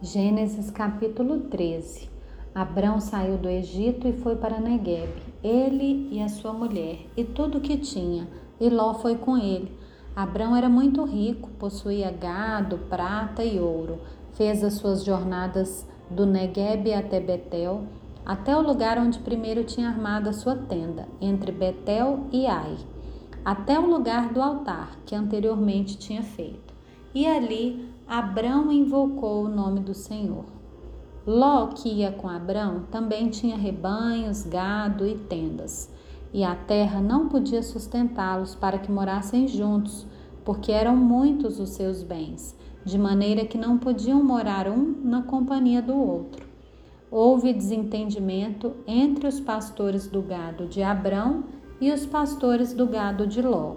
Gênesis capítulo 13. Abrão saiu do Egito e foi para Negueb, ele e a sua mulher, e tudo o que tinha, e Ló foi com ele. Abrão era muito rico, possuía gado, prata e ouro. Fez as suas jornadas do Negueb até Betel, até o lugar onde primeiro tinha armado a sua tenda, entre Betel e Ai, até o lugar do altar que anteriormente tinha feito. E ali Abrão invocou o nome do Senhor. Ló, que ia com Abrão, também tinha rebanhos, gado e tendas. E a terra não podia sustentá-los para que morassem juntos, porque eram muitos os seus bens, de maneira que não podiam morar um na companhia do outro. Houve desentendimento entre os pastores do gado de Abrão e os pastores do gado de Ló.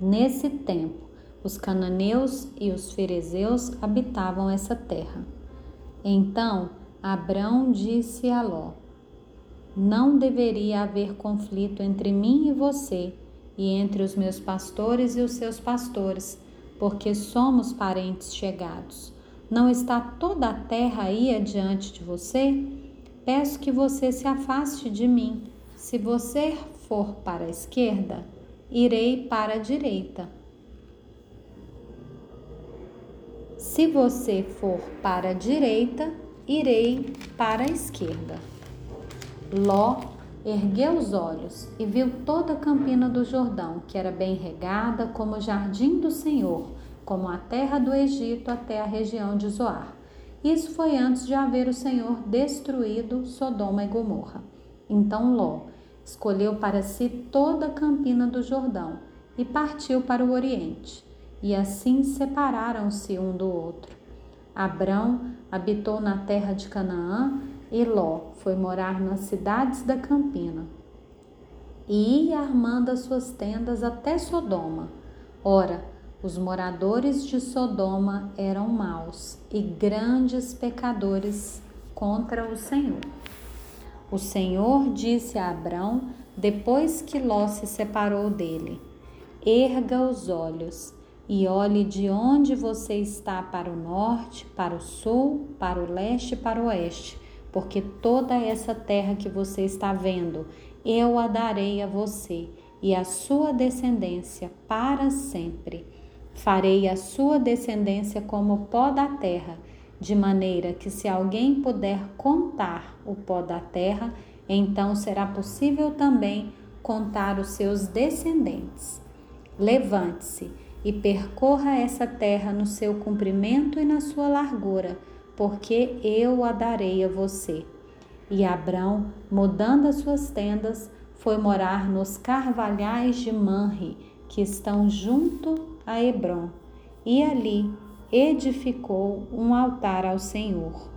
Nesse tempo, os cananeus e os ferezeus habitavam essa terra. Então Abrão disse a Ló: Não deveria haver conflito entre mim e você, e entre os meus pastores e os seus pastores, porque somos parentes chegados. Não está toda a terra aí adiante de você? Peço que você se afaste de mim. Se você for para a esquerda, irei para a direita Se você for para a direita, irei para a esquerda. Ló ergueu os olhos e viu toda a campina do Jordão, que era bem regada como o jardim do Senhor, como a terra do Egito até a região de Zoar. Isso foi antes de haver o Senhor destruído Sodoma e Gomorra. Então Ló escolheu para si toda a campina do Jordão e partiu para o Oriente e assim separaram-se um do outro. Abrão habitou na terra de Canaã e Ló foi morar nas cidades da campina. E ia armando as suas tendas até Sodoma. Ora, os moradores de Sodoma eram maus e grandes pecadores contra o Senhor. O Senhor disse a Abrão, depois que Ló se separou dele: Erga os olhos e olhe de onde você está para o norte, para o sul, para o leste e para o oeste, porque toda essa terra que você está vendo, eu a darei a você e a sua descendência para sempre. Farei a sua descendência como o pó da terra, de maneira que se alguém puder contar o pó da terra, então será possível também contar os seus descendentes. Levante-se e percorra essa terra no seu comprimento e na sua largura, porque eu a darei a você. E Abrão, mudando as suas tendas, foi morar nos carvalhais de Manre, que estão junto a Hebron, e ali edificou um altar ao Senhor.